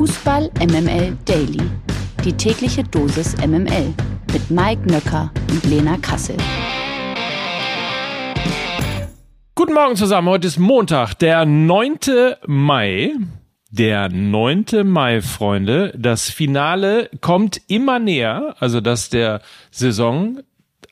Fußball MML Daily. Die tägliche Dosis MML mit Mike Nöcker und Lena Kassel. Guten Morgen zusammen. Heute ist Montag, der 9. Mai. Der 9. Mai, Freunde. Das Finale kommt immer näher, also das der Saison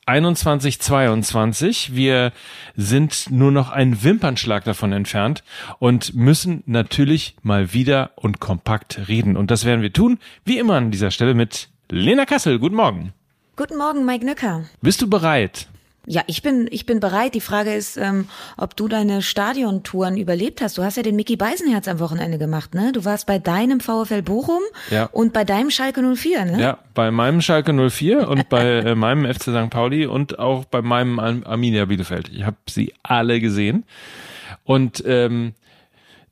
21, 22. Wir sind nur noch ein Wimpernschlag davon entfernt und müssen natürlich mal wieder und kompakt reden. Und das werden wir tun, wie immer an dieser Stelle mit Lena Kassel. Guten Morgen. Guten Morgen, Mike Nöcker. Bist du bereit? Ja, ich bin, ich bin bereit. Die Frage ist, ähm, ob du deine Stadiontouren überlebt hast. Du hast ja den Mickey Beisenherz am Wochenende gemacht, ne? Du warst bei deinem VfL Bochum Ja. und bei deinem Schalke 04, ne? Ja, bei meinem Schalke 04 und bei äh, meinem FC St. Pauli und auch bei meinem Ar- Arminia Bielefeld. Ich habe sie alle gesehen und ähm,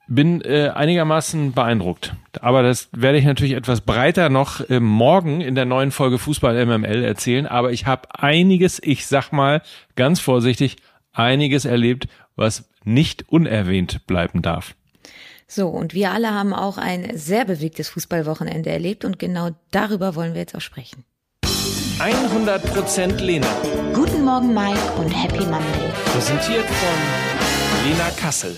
bin äh, einigermaßen beeindruckt. Aber das werde ich natürlich etwas breiter noch äh, morgen in der neuen Folge Fußball MML erzählen. Aber ich habe einiges, ich sag mal ganz vorsichtig, einiges erlebt, was nicht unerwähnt bleiben darf. So, und wir alle haben auch ein sehr bewegtes Fußballwochenende erlebt und genau darüber wollen wir jetzt auch sprechen. 100% Lena. Guten Morgen, Mike und Happy Monday. Präsentiert von Lena Kassel.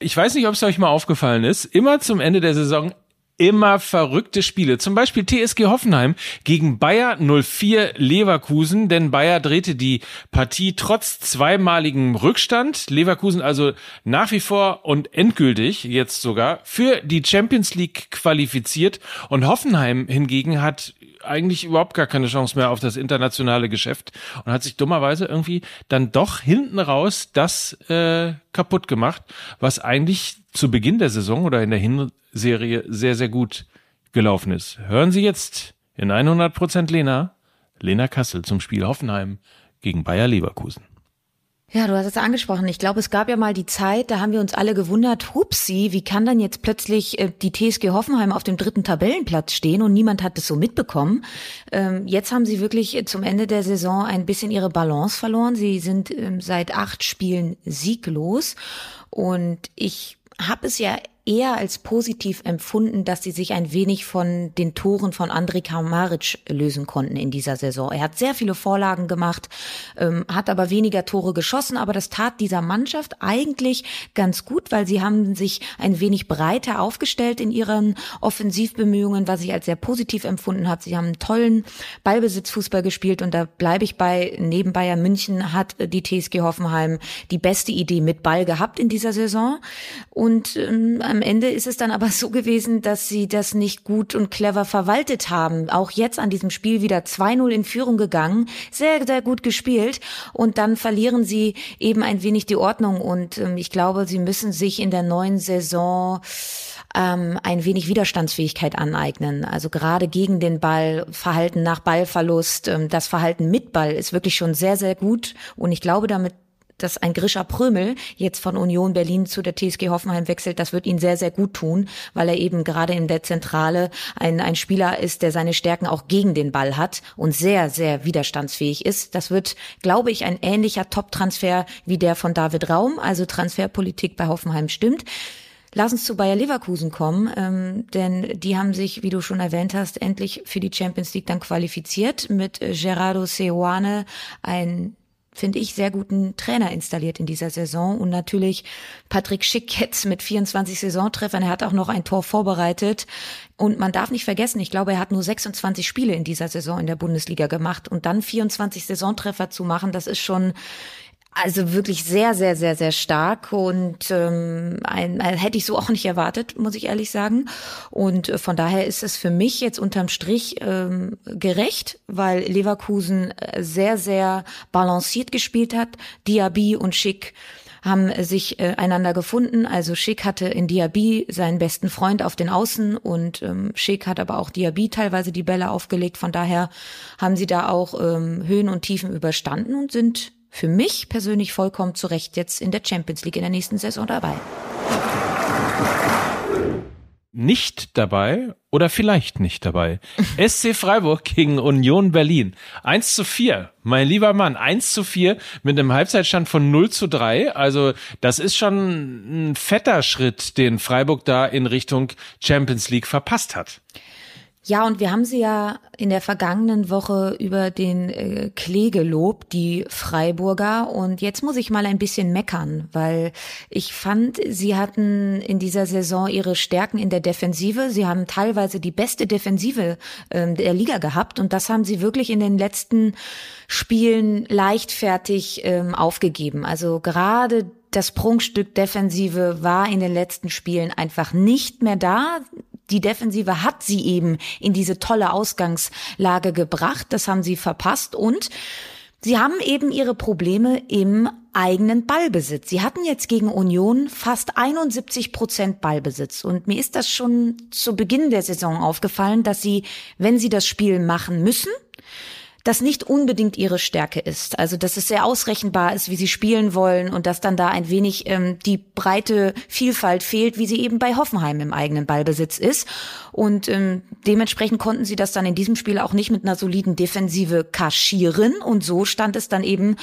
Ich weiß nicht, ob es euch mal aufgefallen ist. Immer zum Ende der Saison immer verrückte Spiele. Zum Beispiel TSG Hoffenheim gegen Bayer 04 Leverkusen, denn Bayer drehte die Partie trotz zweimaligem Rückstand. Leverkusen also nach wie vor und endgültig jetzt sogar für die Champions League qualifiziert und Hoffenheim hingegen hat eigentlich überhaupt gar keine Chance mehr auf das internationale Geschäft und hat sich dummerweise irgendwie dann doch hinten raus das äh, kaputt gemacht, was eigentlich zu Beginn der Saison oder in der Hinserie sehr, sehr gut gelaufen ist. Hören Sie jetzt in 100% Lena, Lena Kassel zum Spiel Hoffenheim gegen Bayer Leverkusen. Ja, du hast es angesprochen. Ich glaube, es gab ja mal die Zeit, da haben wir uns alle gewundert, hupsi, wie kann dann jetzt plötzlich äh, die TSG Hoffenheim auf dem dritten Tabellenplatz stehen und niemand hat es so mitbekommen. Ähm, jetzt haben sie wirklich zum Ende der Saison ein bisschen ihre Balance verloren. Sie sind ähm, seit acht Spielen sieglos und ich habe es ja eher als positiv empfunden, dass sie sich ein wenig von den Toren von Andrej Kramaric lösen konnten in dieser Saison. Er hat sehr viele Vorlagen gemacht, ähm, hat aber weniger Tore geschossen, aber das tat dieser Mannschaft eigentlich ganz gut, weil sie haben sich ein wenig breiter aufgestellt in ihren Offensivbemühungen, was ich als sehr positiv empfunden habe. Sie haben einen tollen Ballbesitzfußball gespielt und da bleibe ich bei, neben Bayern München hat die TSG Hoffenheim die beste Idee mit Ball gehabt in dieser Saison und ähm, am Ende ist es dann aber so gewesen, dass sie das nicht gut und clever verwaltet haben. Auch jetzt an diesem Spiel wieder 2-0 in Führung gegangen, sehr, sehr gut gespielt und dann verlieren sie eben ein wenig die Ordnung und ähm, ich glaube, sie müssen sich in der neuen Saison ähm, ein wenig Widerstandsfähigkeit aneignen. Also gerade gegen den Ball, Verhalten nach Ballverlust, ähm, das Verhalten mit Ball ist wirklich schon sehr, sehr gut und ich glaube damit dass ein Grisha Prömel jetzt von Union Berlin zu der TSG Hoffenheim wechselt, das wird ihn sehr, sehr gut tun, weil er eben gerade in der Zentrale ein, ein Spieler ist, der seine Stärken auch gegen den Ball hat und sehr, sehr widerstandsfähig ist. Das wird, glaube ich, ein ähnlicher Top-Transfer wie der von David Raum. Also Transferpolitik bei Hoffenheim stimmt. Lass uns zu Bayer Leverkusen kommen, ähm, denn die haben sich, wie du schon erwähnt hast, endlich für die Champions League dann qualifiziert mit Gerardo Seoane, ein finde ich, sehr guten Trainer installiert in dieser Saison. Und natürlich Patrick Schick jetzt mit 24 Saisontreffern. Er hat auch noch ein Tor vorbereitet. Und man darf nicht vergessen, ich glaube, er hat nur 26 Spiele in dieser Saison in der Bundesliga gemacht. Und dann 24 Saisontreffer zu machen, das ist schon also wirklich sehr, sehr, sehr, sehr stark und ähm, ein, ein, hätte ich so auch nicht erwartet, muss ich ehrlich sagen. Und äh, von daher ist es für mich jetzt unterm Strich ähm, gerecht, weil Leverkusen äh, sehr, sehr balanciert gespielt hat. Diaby und Schick haben sich äh, einander gefunden. Also Schick hatte in Diaby seinen besten Freund auf den Außen und ähm, Schick hat aber auch Diaby teilweise die Bälle aufgelegt. Von daher haben sie da auch ähm, Höhen und Tiefen überstanden und sind für mich persönlich vollkommen zu Recht jetzt in der Champions League in der nächsten Saison dabei. nicht dabei oder vielleicht nicht dabei. SC Freiburg gegen Union Berlin. 1 zu 4. Mein lieber Mann, 1 zu 4 mit einem Halbzeitstand von 0 zu 3. Also das ist schon ein fetter Schritt, den Freiburg da in Richtung Champions League verpasst hat. Ja, und wir haben sie ja in der vergangenen Woche über den äh, Klee gelobt, die Freiburger. Und jetzt muss ich mal ein bisschen meckern, weil ich fand, sie hatten in dieser Saison ihre Stärken in der Defensive. Sie haben teilweise die beste Defensive äh, der Liga gehabt. Und das haben sie wirklich in den letzten Spielen leichtfertig ähm, aufgegeben. Also gerade das Prunkstück Defensive war in den letzten Spielen einfach nicht mehr da die Defensive hat sie eben in diese tolle Ausgangslage gebracht. Das haben sie verpasst und Sie haben eben ihre Probleme im eigenen Ballbesitz. Sie hatten jetzt gegen Union fast 71 Prozent Ballbesitz. Und mir ist das schon zu Beginn der Saison aufgefallen, dass sie, wenn sie das Spiel machen müssen, das nicht unbedingt ihre Stärke ist. Also dass es sehr ausrechenbar ist, wie sie spielen wollen und dass dann da ein wenig ähm, die breite Vielfalt fehlt, wie sie eben bei Hoffenheim im eigenen Ballbesitz ist. Und ähm, dementsprechend konnten sie das dann in diesem Spiel auch nicht mit einer soliden Defensive kaschieren. Und so stand es dann eben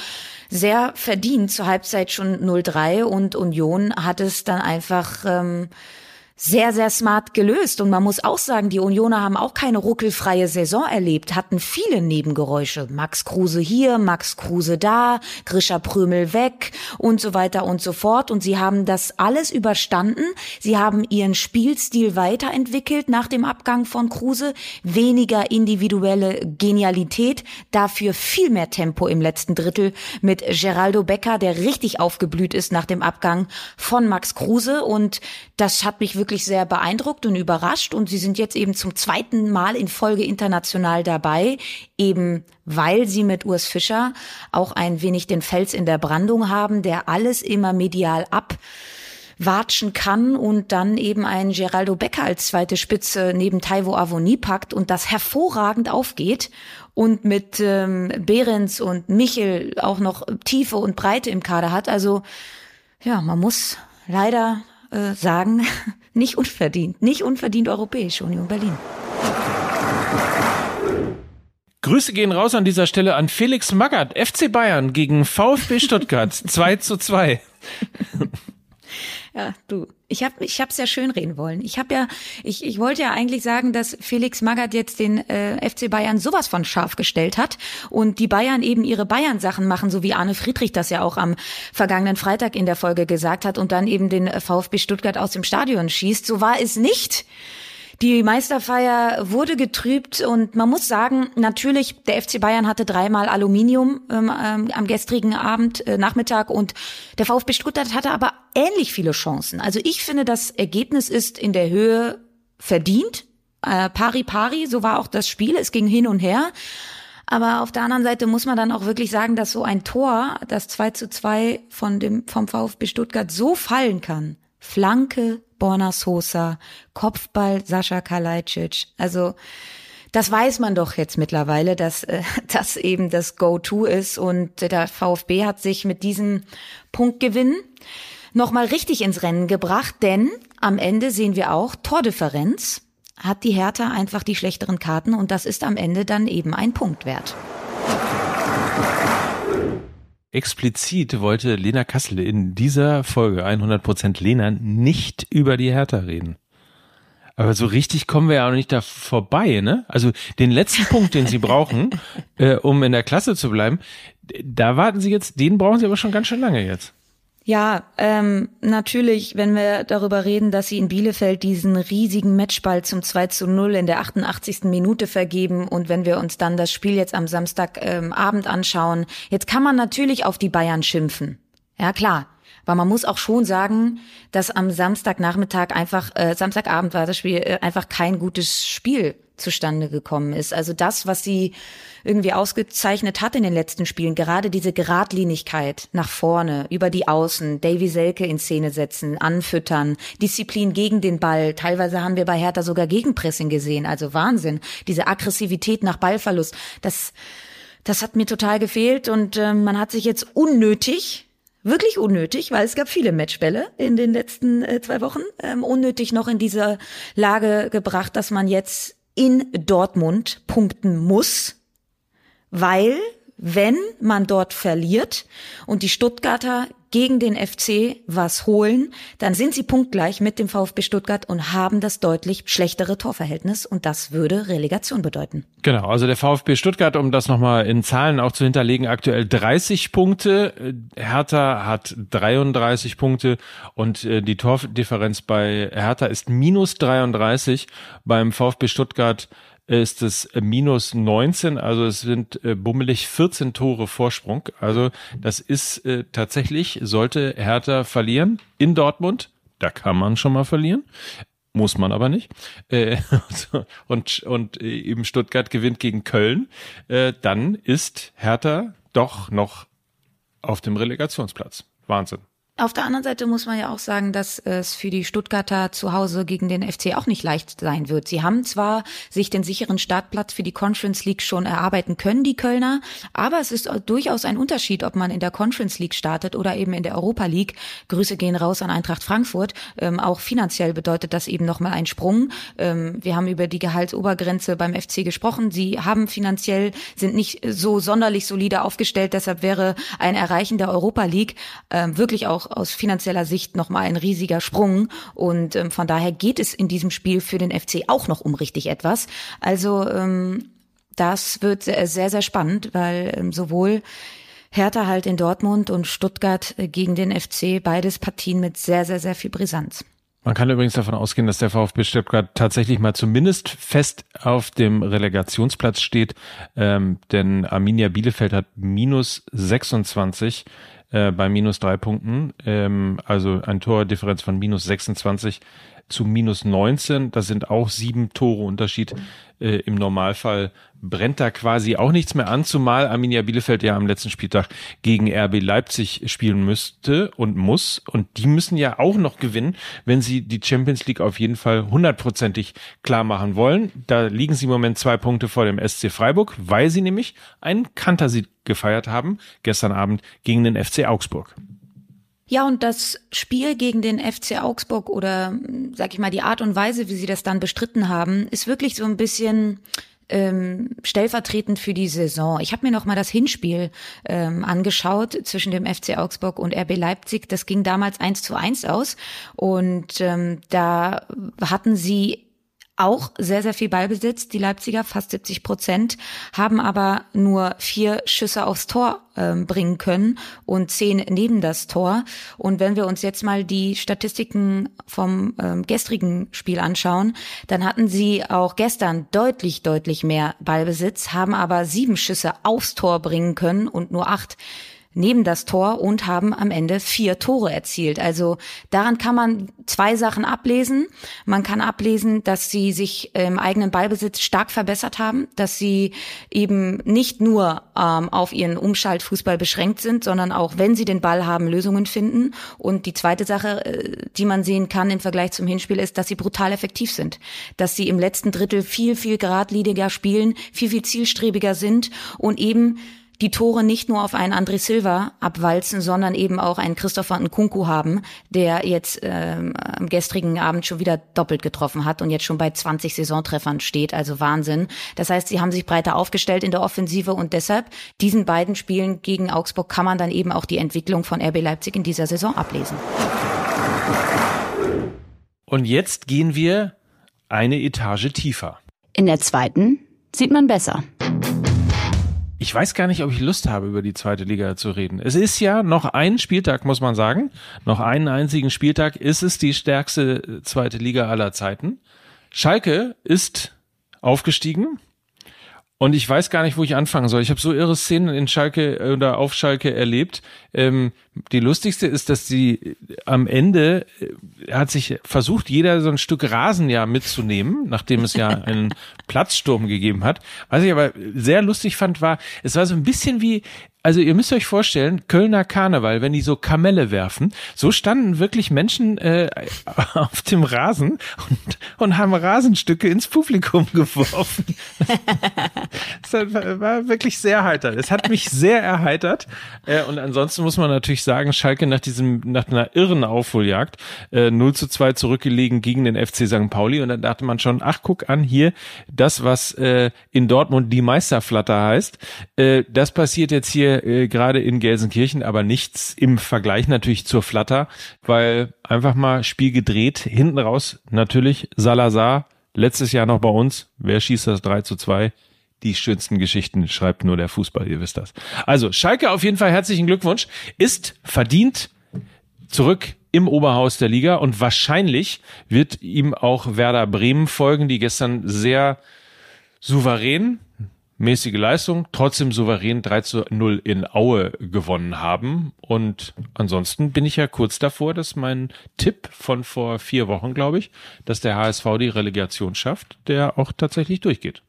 sehr verdient zur Halbzeit schon 0-3 und Union hat es dann einfach ähm, sehr, sehr smart gelöst. Und man muss auch sagen, die Unioner haben auch keine ruckelfreie Saison erlebt, hatten viele Nebengeräusche. Max Kruse hier, Max Kruse da, Grisha Prömel weg und so weiter und so fort. Und sie haben das alles überstanden. Sie haben ihren Spielstil weiterentwickelt nach dem Abgang von Kruse. Weniger individuelle Genialität, dafür viel mehr Tempo im letzten Drittel mit Geraldo Becker, der richtig aufgeblüht ist nach dem Abgang von Max Kruse. Und das hat mich wirklich sehr beeindruckt und überrascht. Und sie sind jetzt eben zum zweiten Mal in Folge international dabei, eben weil sie mit Urs Fischer auch ein wenig den Fels in der Brandung haben, der alles immer medial ab watschen kann und dann eben einen Geraldo Becker als zweite Spitze neben Taiwo Avoni packt und das hervorragend aufgeht und mit ähm, Behrens und Michel auch noch Tiefe und Breite im Kader hat. Also ja, man muss leider äh, sagen, nicht unverdient, nicht unverdient europäisch, Union Berlin. Grüße gehen raus an dieser Stelle an Felix Magath, FC Bayern gegen VfB Stuttgart, 2 zu 2. Ja, du, ich habe ich hab's ja schön reden wollen. Ich habe ja ich, ich wollte ja eigentlich sagen, dass Felix Magath jetzt den äh, FC Bayern sowas von scharf gestellt hat und die Bayern eben ihre Bayern Sachen machen, so wie Arne Friedrich das ja auch am vergangenen Freitag in der Folge gesagt hat und dann eben den VfB Stuttgart aus dem Stadion schießt. So war es nicht. Die Meisterfeier wurde getrübt und man muss sagen, natürlich, der FC Bayern hatte dreimal Aluminium ähm, ähm, am gestrigen Abend, äh, Nachmittag und der VfB Stuttgart hatte aber ähnlich viele Chancen. Also ich finde, das Ergebnis ist in der Höhe verdient. Äh, pari pari, so war auch das Spiel. Es ging hin und her. Aber auf der anderen Seite muss man dann auch wirklich sagen, dass so ein Tor, das 2 zu 2 von dem, vom VfB Stuttgart so fallen kann. Flanke, Borna Sosa, Kopfball Sascha Kalajdzic. Also das weiß man doch jetzt mittlerweile, dass äh, das eben das Go-To ist. Und der VfB hat sich mit diesem Punktgewinn nochmal richtig ins Rennen gebracht, denn am Ende sehen wir auch Tordifferenz. Hat die Hertha einfach die schlechteren Karten und das ist am Ende dann eben ein Punkt wert explizit wollte Lena Kassel in dieser Folge 100% Lena nicht über die Hertha reden. Aber so richtig kommen wir ja auch nicht da vorbei, ne? Also den letzten Punkt, den sie brauchen, äh, um in der Klasse zu bleiben, da warten sie jetzt, den brauchen sie aber schon ganz schön lange jetzt. Ja, ähm, natürlich, wenn wir darüber reden, dass sie in Bielefeld diesen riesigen Matchball zum 2 zu 0 in der 88. Minute vergeben und wenn wir uns dann das Spiel jetzt am Samstagabend ähm, anschauen, jetzt kann man natürlich auf die Bayern schimpfen. Ja, klar. Aber man muss auch schon sagen, dass am Samstagnachmittag einfach, äh, Samstagabend war das Spiel äh, einfach kein gutes Spiel zustande gekommen ist. Also das, was sie irgendwie ausgezeichnet hat in den letzten Spielen, gerade diese Geradlinigkeit nach vorne, über die Außen, Davy Selke in Szene setzen, anfüttern, Disziplin gegen den Ball. Teilweise haben wir bei Hertha sogar Gegenpressing gesehen. Also Wahnsinn. Diese Aggressivität nach Ballverlust, das, das hat mir total gefehlt und äh, man hat sich jetzt unnötig wirklich unnötig, weil es gab viele Matchbälle in den letzten äh, zwei Wochen, ähm, unnötig noch in diese Lage gebracht, dass man jetzt in Dortmund punkten muss, weil wenn man dort verliert und die Stuttgarter gegen den FC was holen, dann sind sie punktgleich mit dem VfB Stuttgart und haben das deutlich schlechtere Torverhältnis und das würde Relegation bedeuten. Genau, also der VfB Stuttgart, um das nochmal in Zahlen auch zu hinterlegen, aktuell 30 Punkte, Hertha hat 33 Punkte und äh, die Tordifferenz bei Hertha ist minus 33, beim VfB Stuttgart ist es minus 19, also es sind äh, bummelig 14 Tore Vorsprung. Also das ist äh, tatsächlich, sollte Hertha verlieren in Dortmund, da kann man schon mal verlieren. Muss man aber nicht. Äh, und, und eben Stuttgart gewinnt gegen Köln. Äh, dann ist Hertha doch noch auf dem Relegationsplatz. Wahnsinn. Auf der anderen Seite muss man ja auch sagen, dass es für die Stuttgarter zu Hause gegen den FC auch nicht leicht sein wird. Sie haben zwar sich den sicheren Startplatz für die Conference League schon erarbeiten können, die Kölner, aber es ist durchaus ein Unterschied, ob man in der Conference League startet oder eben in der Europa League. Grüße gehen raus an Eintracht Frankfurt. Ähm, auch finanziell bedeutet das eben nochmal ein Sprung. Ähm, wir haben über die Gehaltsobergrenze beim FC gesprochen. Sie haben finanziell, sind nicht so sonderlich solide aufgestellt. Deshalb wäre ein Erreichen der Europa League ähm, wirklich auch aus finanzieller Sicht nochmal ein riesiger Sprung. Und ähm, von daher geht es in diesem Spiel für den FC auch noch um richtig etwas. Also ähm, das wird sehr, sehr spannend, weil ähm, sowohl Hertha halt in Dortmund und Stuttgart äh, gegen den FC, beides Partien mit sehr, sehr, sehr viel Brisanz. Man kann übrigens davon ausgehen, dass der VfB Stuttgart tatsächlich mal zumindest fest auf dem Relegationsplatz steht, ähm, denn Arminia Bielefeld hat minus 26 äh, bei minus drei Punkten, ähm, also ein Tordifferenz von minus 26 zu minus 19. Das sind auch sieben Tore Unterschied. Äh, Im Normalfall brennt da quasi auch nichts mehr an, zumal Arminia Bielefeld ja am letzten Spieltag gegen RB Leipzig spielen müsste und muss. Und die müssen ja auch noch gewinnen, wenn sie die Champions League auf jeden Fall hundertprozentig klar machen wollen. Da liegen sie im Moment zwei Punkte vor dem SC Freiburg, weil sie nämlich einen Kantersieg gefeiert haben, gestern Abend gegen den FC Augsburg. Ja, und das Spiel gegen den FC Augsburg oder, sag ich mal, die Art und Weise, wie sie das dann bestritten haben, ist wirklich so ein bisschen ähm, stellvertretend für die Saison. Ich habe mir noch mal das Hinspiel ähm, angeschaut zwischen dem FC Augsburg und RB Leipzig. Das ging damals eins zu eins aus und ähm, da hatten sie auch sehr, sehr viel Ballbesitz, die Leipziger, fast 70 Prozent, haben aber nur vier Schüsse aufs Tor ähm, bringen können und zehn neben das Tor. Und wenn wir uns jetzt mal die Statistiken vom ähm, gestrigen Spiel anschauen, dann hatten sie auch gestern deutlich, deutlich mehr Ballbesitz, haben aber sieben Schüsse aufs Tor bringen können und nur acht neben das Tor und haben am Ende vier Tore erzielt. Also daran kann man zwei Sachen ablesen. Man kann ablesen, dass sie sich im eigenen Ballbesitz stark verbessert haben, dass sie eben nicht nur ähm, auf ihren Umschaltfußball beschränkt sind, sondern auch, wenn sie den Ball haben, Lösungen finden. Und die zweite Sache, äh, die man sehen kann im Vergleich zum Hinspiel, ist, dass sie brutal effektiv sind. Dass sie im letzten Drittel viel, viel geradliniger spielen, viel, viel zielstrebiger sind und eben die Tore nicht nur auf einen André Silva abwalzen, sondern eben auch einen Christopher Nkunku haben, der jetzt ähm, am gestrigen Abend schon wieder doppelt getroffen hat und jetzt schon bei 20 Saisontreffern steht, also Wahnsinn. Das heißt, sie haben sich breiter aufgestellt in der Offensive und deshalb diesen beiden Spielen gegen Augsburg kann man dann eben auch die Entwicklung von RB Leipzig in dieser Saison ablesen. Und jetzt gehen wir eine Etage tiefer. In der zweiten sieht man besser. Ich weiß gar nicht, ob ich Lust habe, über die zweite Liga zu reden. Es ist ja noch ein Spieltag, muss man sagen. Noch einen einzigen Spieltag ist es die stärkste zweite Liga aller Zeiten. Schalke ist aufgestiegen und ich weiß gar nicht, wo ich anfangen soll. Ich habe so irre Szenen in Schalke äh, oder auf Schalke erlebt. Ähm, die lustigste ist, dass sie am Ende äh, hat sich versucht, jeder so ein Stück Rasen ja mitzunehmen, nachdem es ja einen Platzsturm gegeben hat. Was ich aber sehr lustig fand, war, es war so ein bisschen wie also ihr müsst euch vorstellen, Kölner Karneval, wenn die so Kamelle werfen, so standen wirklich Menschen äh, auf dem Rasen und, und haben Rasenstücke ins Publikum geworfen. das war wirklich sehr heiter. Es hat mich sehr erheitert. Äh, und ansonsten muss man natürlich sagen, Schalke nach diesem, nach einer irren Aufholjagd, äh, 0 zu 2 zurückgelegen gegen den FC St. Pauli. Und dann dachte man schon, ach, guck an, hier, das, was äh, in Dortmund die Meisterflatter heißt, äh, das passiert jetzt hier äh, gerade in Gelsenkirchen, aber nichts im Vergleich natürlich zur Flatter, weil einfach mal Spiel gedreht, hinten raus natürlich Salazar, letztes Jahr noch bei uns, wer schießt das 3 zu 2? Die schönsten Geschichten schreibt nur der Fußball, ihr wisst das. Also Schalke auf jeden Fall herzlichen Glückwunsch, ist verdient zurück im Oberhaus der Liga und wahrscheinlich wird ihm auch Werder Bremen folgen, die gestern sehr souverän mäßige Leistung, trotzdem souverän 3 zu 0 in Aue gewonnen haben. Und ansonsten bin ich ja kurz davor, dass mein Tipp von vor vier Wochen, glaube ich, dass der HSV die Relegation schafft, der auch tatsächlich durchgeht.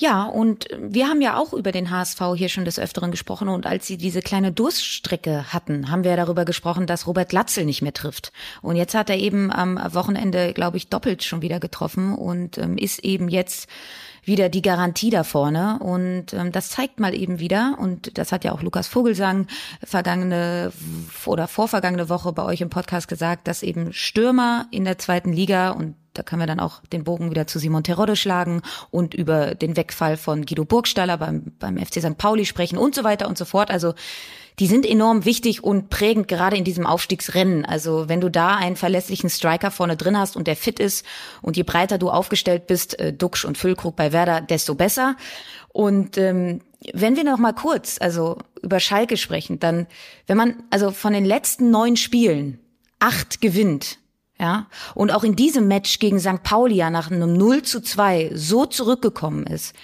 Ja, und wir haben ja auch über den HSV hier schon des Öfteren gesprochen. Und als sie diese kleine Durststrecke hatten, haben wir darüber gesprochen, dass Robert Latzel nicht mehr trifft. Und jetzt hat er eben am Wochenende, glaube ich, doppelt schon wieder getroffen und ähm, ist eben jetzt wieder die Garantie da vorne. Und ähm, das zeigt mal eben wieder, und das hat ja auch Lukas Vogelsang vergangene oder vorvergangene Woche bei euch im Podcast gesagt, dass eben Stürmer in der zweiten Liga und da können wir dann auch den Bogen wieder zu Simon Terodde schlagen und über den Wegfall von Guido Burgstaller beim, beim FC St. Pauli sprechen und so weiter und so fort. Also die sind enorm wichtig und prägend gerade in diesem Aufstiegsrennen. Also wenn du da einen verlässlichen Striker vorne drin hast und der fit ist und je breiter du aufgestellt bist, äh, Duxch und Füllkrug bei Werder, desto besser. Und ähm, wenn wir noch mal kurz, also über Schalke sprechen, dann, wenn man also von den letzten neun Spielen acht gewinnt, ja, und auch in diesem Match gegen St. Pauli ja nach einem 0 zu 2 so zurückgekommen ist,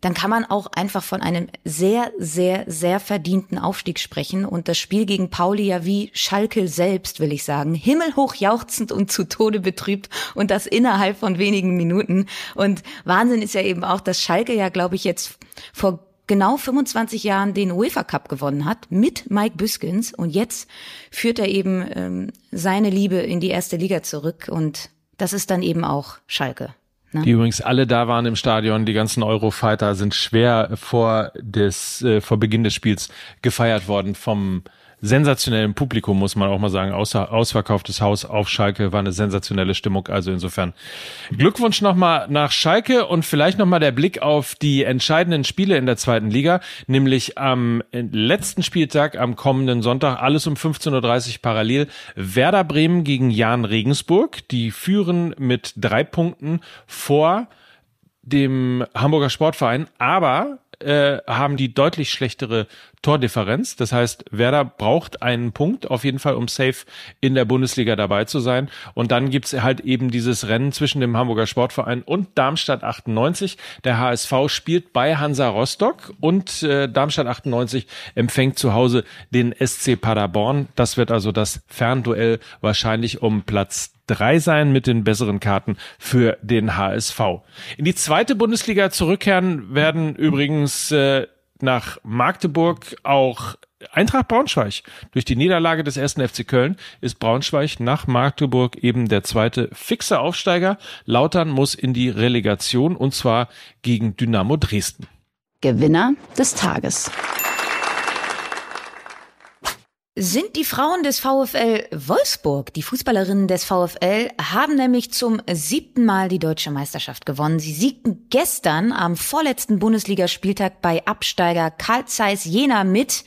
dann kann man auch einfach von einem sehr, sehr, sehr verdienten Aufstieg sprechen. Und das Spiel gegen Pauli ja wie Schalke selbst, will ich sagen, himmelhoch jauchzend und zu Tode betrübt und das innerhalb von wenigen Minuten. Und Wahnsinn ist ja eben auch, dass Schalke ja, glaube ich, jetzt vor genau 25 Jahren den UEFA Cup gewonnen hat mit Mike Büskens und jetzt führt er eben ähm, seine Liebe in die erste Liga zurück und das ist dann eben auch Schalke. Ne? Die übrigens alle da waren im Stadion, die ganzen Eurofighter sind schwer vor des äh, vor Beginn des Spiels gefeiert worden vom sensationellen Publikum, muss man auch mal sagen. Außer ausverkauftes Haus auf Schalke war eine sensationelle Stimmung. Also insofern Glückwunsch nochmal nach Schalke und vielleicht nochmal der Blick auf die entscheidenden Spiele in der zweiten Liga, nämlich am letzten Spieltag am kommenden Sonntag, alles um 15.30 Uhr parallel. Werder Bremen gegen Jan Regensburg. Die führen mit drei Punkten vor dem Hamburger Sportverein, aber äh, haben die deutlich schlechtere Tordifferenz. Das heißt, Werder braucht einen Punkt auf jeden Fall, um safe in der Bundesliga dabei zu sein. Und dann gibt's halt eben dieses Rennen zwischen dem Hamburger Sportverein und Darmstadt 98. Der HSV spielt bei Hansa Rostock und äh, Darmstadt 98 empfängt zu Hause den SC Paderborn. Das wird also das Fernduell wahrscheinlich um Platz drei sein mit den besseren Karten für den HSV. In die zweite Bundesliga zurückkehren werden übrigens äh, nach Magdeburg auch Eintracht Braunschweig. Durch die Niederlage des ersten FC Köln ist Braunschweig nach Magdeburg eben der zweite fixe Aufsteiger. Lautern muss in die Relegation und zwar gegen Dynamo Dresden. Gewinner des Tages sind die Frauen des VfL Wolfsburg. Die Fußballerinnen des VfL haben nämlich zum siebten Mal die deutsche Meisterschaft gewonnen. Sie siegten gestern am vorletzten Bundesligaspieltag bei Absteiger Karl Zeiss Jena mit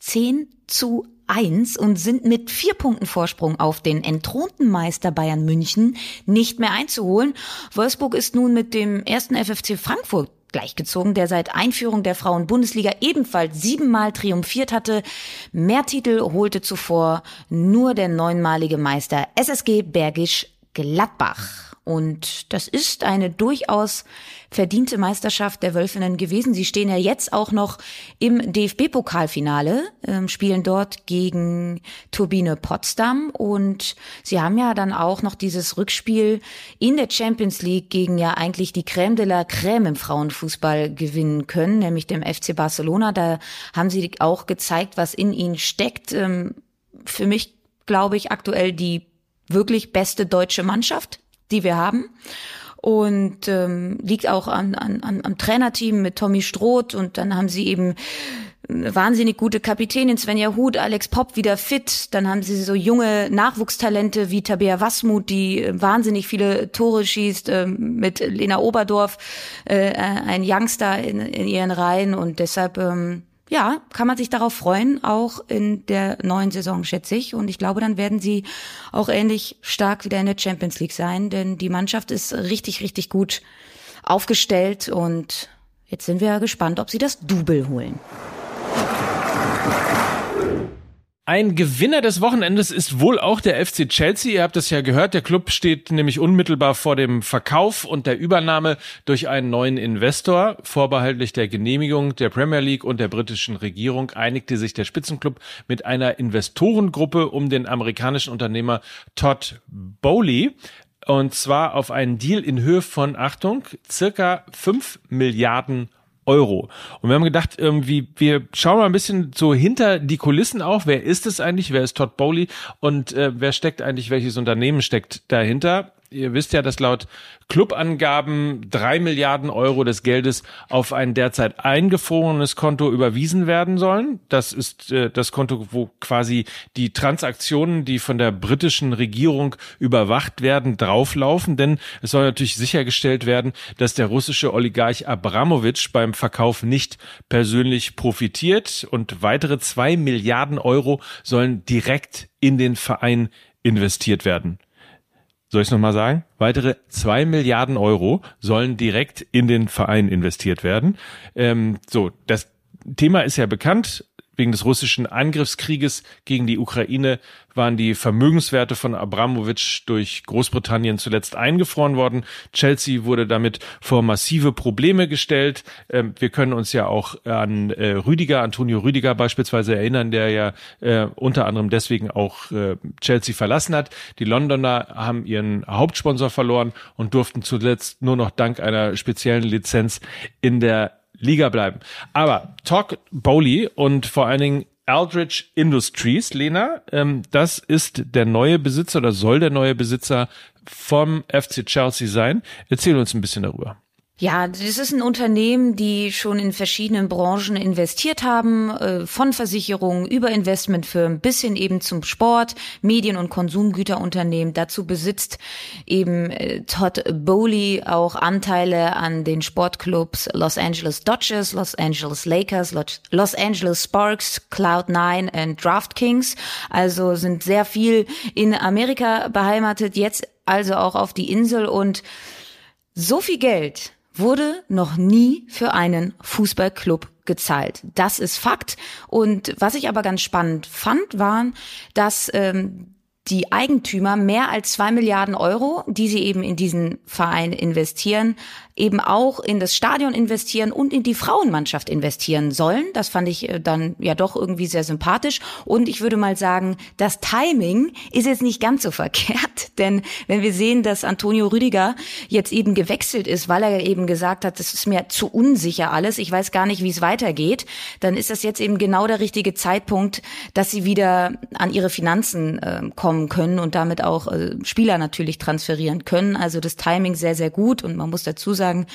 10 zu 1 und sind mit vier Punkten Vorsprung auf den entthronten Meister Bayern München nicht mehr einzuholen. Wolfsburg ist nun mit dem ersten FFC Frankfurt gleichgezogen, der seit Einführung der Frauen-Bundesliga ebenfalls siebenmal triumphiert hatte. Mehr Titel holte zuvor nur der neunmalige Meister SSG Bergisch Gladbach. Und das ist eine durchaus verdiente Meisterschaft der Wölfinnen gewesen. Sie stehen ja jetzt auch noch im DFB-Pokalfinale, ähm, spielen dort gegen Turbine Potsdam und sie haben ja dann auch noch dieses Rückspiel in der Champions League gegen ja eigentlich die Crème de la Crème im Frauenfußball gewinnen können, nämlich dem FC Barcelona. Da haben sie auch gezeigt, was in ihnen steckt. Ähm, für mich glaube ich aktuell die wirklich beste deutsche Mannschaft, die wir haben und ähm, liegt auch an, an, an, am Trainerteam mit Tommy Stroth und dann haben sie eben eine wahnsinnig gute Kapitänin Svenja Huth, Alex Popp wieder fit. Dann haben sie so junge Nachwuchstalente wie Tabea Wasmuth, die äh, wahnsinnig viele Tore schießt, äh, mit Lena Oberdorf, äh, ein Youngster in, in ihren Reihen. Und deshalb ähm, ja, kann man sich darauf freuen, auch in der neuen Saison, schätze ich. Und ich glaube, dann werden sie auch ähnlich stark wieder in der Champions League sein, denn die Mannschaft ist richtig, richtig gut aufgestellt und jetzt sind wir gespannt, ob sie das Double holen. Ein Gewinner des Wochenendes ist wohl auch der FC Chelsea. Ihr habt es ja gehört, der Club steht nämlich unmittelbar vor dem Verkauf und der Übernahme durch einen neuen Investor. Vorbehaltlich der Genehmigung der Premier League und der britischen Regierung einigte sich der Spitzenclub mit einer Investorengruppe um den amerikanischen Unternehmer Todd Bowley. Und zwar auf einen Deal in Höhe von, Achtung, circa 5 Milliarden Euro. Und wir haben gedacht, irgendwie, wir schauen mal ein bisschen so hinter die Kulissen auch. Wer ist es eigentlich? Wer ist Todd Bowley? Und äh, wer steckt eigentlich, welches Unternehmen steckt dahinter? Ihr wisst ja, dass laut Clubangaben drei Milliarden Euro des Geldes auf ein derzeit eingefrorenes Konto überwiesen werden sollen. Das ist äh, das Konto, wo quasi die Transaktionen, die von der britischen Regierung überwacht werden, drauflaufen. Denn es soll natürlich sichergestellt werden, dass der russische Oligarch Abramowitsch beim Verkauf nicht persönlich profitiert. Und weitere zwei Milliarden Euro sollen direkt in den Verein investiert werden. Soll ich es nochmal sagen? Weitere zwei Milliarden Euro sollen direkt in den Verein investiert werden. Ähm, so, das Thema ist ja bekannt wegen des russischen Angriffskrieges gegen die Ukraine waren die Vermögenswerte von Abramowitsch durch Großbritannien zuletzt eingefroren worden. Chelsea wurde damit vor massive Probleme gestellt. Ähm, wir können uns ja auch an äh, Rüdiger, Antonio Rüdiger beispielsweise erinnern, der ja äh, unter anderem deswegen auch äh, Chelsea verlassen hat. Die Londoner haben ihren Hauptsponsor verloren und durften zuletzt nur noch dank einer speziellen Lizenz in der Liga bleiben. Aber Talk Bowley und vor allen Dingen Aldrich Industries, Lena, ähm, das ist der neue Besitzer oder soll der neue Besitzer vom FC Chelsea sein. Erzähl uns ein bisschen darüber. Ja, das ist ein Unternehmen, die schon in verschiedenen Branchen investiert haben, äh, von Versicherungen über Investmentfirmen bis hin eben zum Sport, Medien- und Konsumgüterunternehmen. Dazu besitzt eben äh, Todd Bowley auch Anteile an den Sportclubs Los Angeles Dodgers, Los Angeles Lakers, Los Angeles Sparks, Cloud9 und DraftKings. Also sind sehr viel in Amerika beheimatet, jetzt also auch auf die Insel und so viel Geld wurde noch nie für einen Fußballclub gezahlt. Das ist Fakt. Und was ich aber ganz spannend fand, waren, dass ähm, die Eigentümer mehr als zwei Milliarden Euro, die sie eben in diesen Verein investieren, eben auch in das Stadion investieren und in die Frauenmannschaft investieren sollen. Das fand ich äh, dann ja doch irgendwie sehr sympathisch. Und ich würde mal sagen, das Timing ist jetzt nicht ganz so verkehrt, denn wenn wir sehen, dass Antonio Rüdiger jetzt eben gewechselt ist, weil er eben gesagt hat, das ist mir zu unsicher alles, ich weiß gar nicht, wie es weitergeht, dann ist das jetzt eben genau der richtige Zeitpunkt, dass sie wieder an ihre Finanzen äh, kommen können und damit auch äh, Spieler natürlich transferieren können. Also das Timing sehr, sehr gut und man muss dazu sagen, sagen,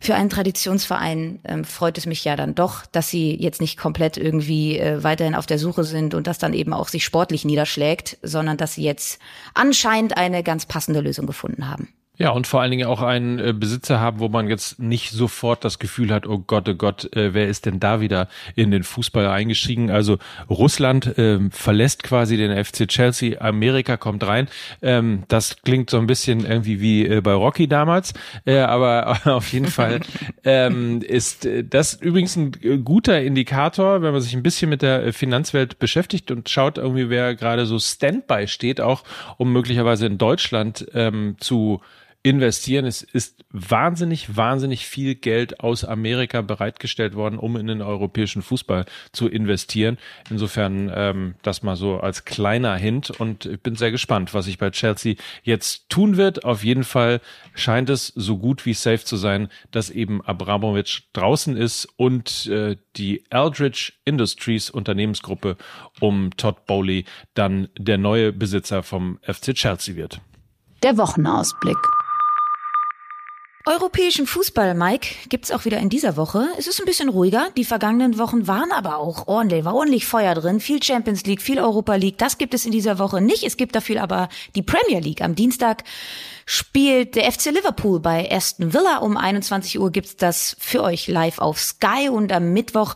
für einen Traditionsverein ähm, freut es mich ja dann doch, dass sie jetzt nicht komplett irgendwie äh, weiterhin auf der Suche sind und das dann eben auch sich sportlich niederschlägt, sondern dass sie jetzt anscheinend eine ganz passende Lösung gefunden haben. Ja, und vor allen Dingen auch einen äh, Besitzer haben, wo man jetzt nicht sofort das Gefühl hat, oh Gott, oh Gott, äh, wer ist denn da wieder in den Fußball eingestiegen? Also Russland äh, verlässt quasi den FC Chelsea, Amerika kommt rein. Ähm, das klingt so ein bisschen irgendwie wie äh, bei Rocky damals, äh, aber auf jeden Fall ähm, ist äh, das übrigens ein guter Indikator, wenn man sich ein bisschen mit der Finanzwelt beschäftigt und schaut irgendwie, wer gerade so Standby steht, auch um möglicherweise in Deutschland ähm, zu investieren. Es ist wahnsinnig, wahnsinnig viel Geld aus Amerika bereitgestellt worden, um in den europäischen Fußball zu investieren. Insofern ähm, das mal so als kleiner Hint und ich bin sehr gespannt, was sich bei Chelsea jetzt tun wird. Auf jeden Fall scheint es so gut wie safe zu sein, dass eben Abramovic draußen ist und äh, die Eldridge Industries Unternehmensgruppe um Todd Bowley dann der neue Besitzer vom FC Chelsea wird. Der Wochenausblick. Europäischen Fußball, Mike, gibt's auch wieder in dieser Woche. Es ist ein bisschen ruhiger. Die vergangenen Wochen waren aber auch ordentlich, war ordentlich Feuer drin. Viel Champions League, viel Europa League. Das gibt es in dieser Woche nicht. Es gibt dafür aber die Premier League. Am Dienstag spielt der FC Liverpool bei Aston Villa. Um 21 Uhr gibt's das für euch live auf Sky und am Mittwoch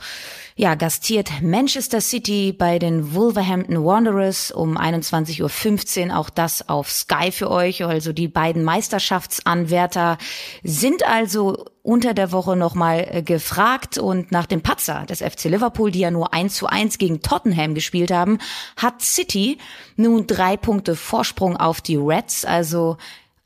ja, gastiert Manchester City bei den Wolverhampton Wanderers um 21.15 Uhr. Auch das auf Sky für euch. Also die beiden Meisterschaftsanwärter sind also unter der Woche nochmal äh, gefragt und nach dem Patzer des FC Liverpool, die ja nur 1 zu 1 gegen Tottenham gespielt haben, hat City nun drei Punkte Vorsprung auf die Reds. Also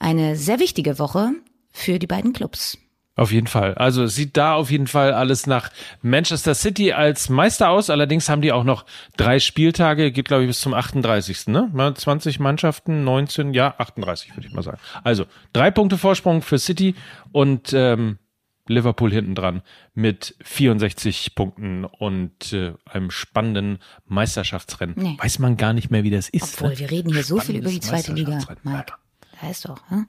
eine sehr wichtige Woche für die beiden Clubs. Auf jeden Fall. Also sieht da auf jeden Fall alles nach Manchester City als Meister aus. Allerdings haben die auch noch drei Spieltage, geht glaube ich bis zum 38. Ne? 20 Mannschaften, 19, ja 38 würde ich mal sagen. Also drei Punkte Vorsprung für City und ähm, Liverpool hinten dran mit 64 Punkten und äh, einem spannenden Meisterschaftsrennen. Nee. Weiß man gar nicht mehr, wie das ist. Obwohl, ne? wir reden hier so viel über die zweite Liga, Mike. Ist doch. Hm?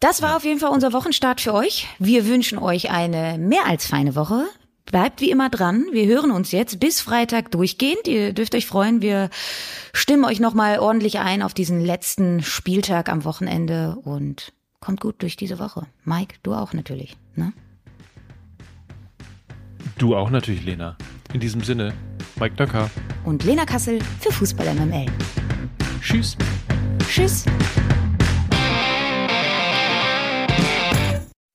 Das war auf jeden Fall unser Wochenstart für euch. Wir wünschen euch eine mehr als feine Woche. Bleibt wie immer dran. Wir hören uns jetzt bis Freitag durchgehend. Ihr dürft euch freuen. Wir stimmen euch nochmal ordentlich ein auf diesen letzten Spieltag am Wochenende und kommt gut durch diese Woche. Mike, du auch natürlich. Ne? Du auch natürlich, Lena. In diesem Sinne, Mike Döcker. Und Lena Kassel für Fußball MML. Tschüss. Tschüss.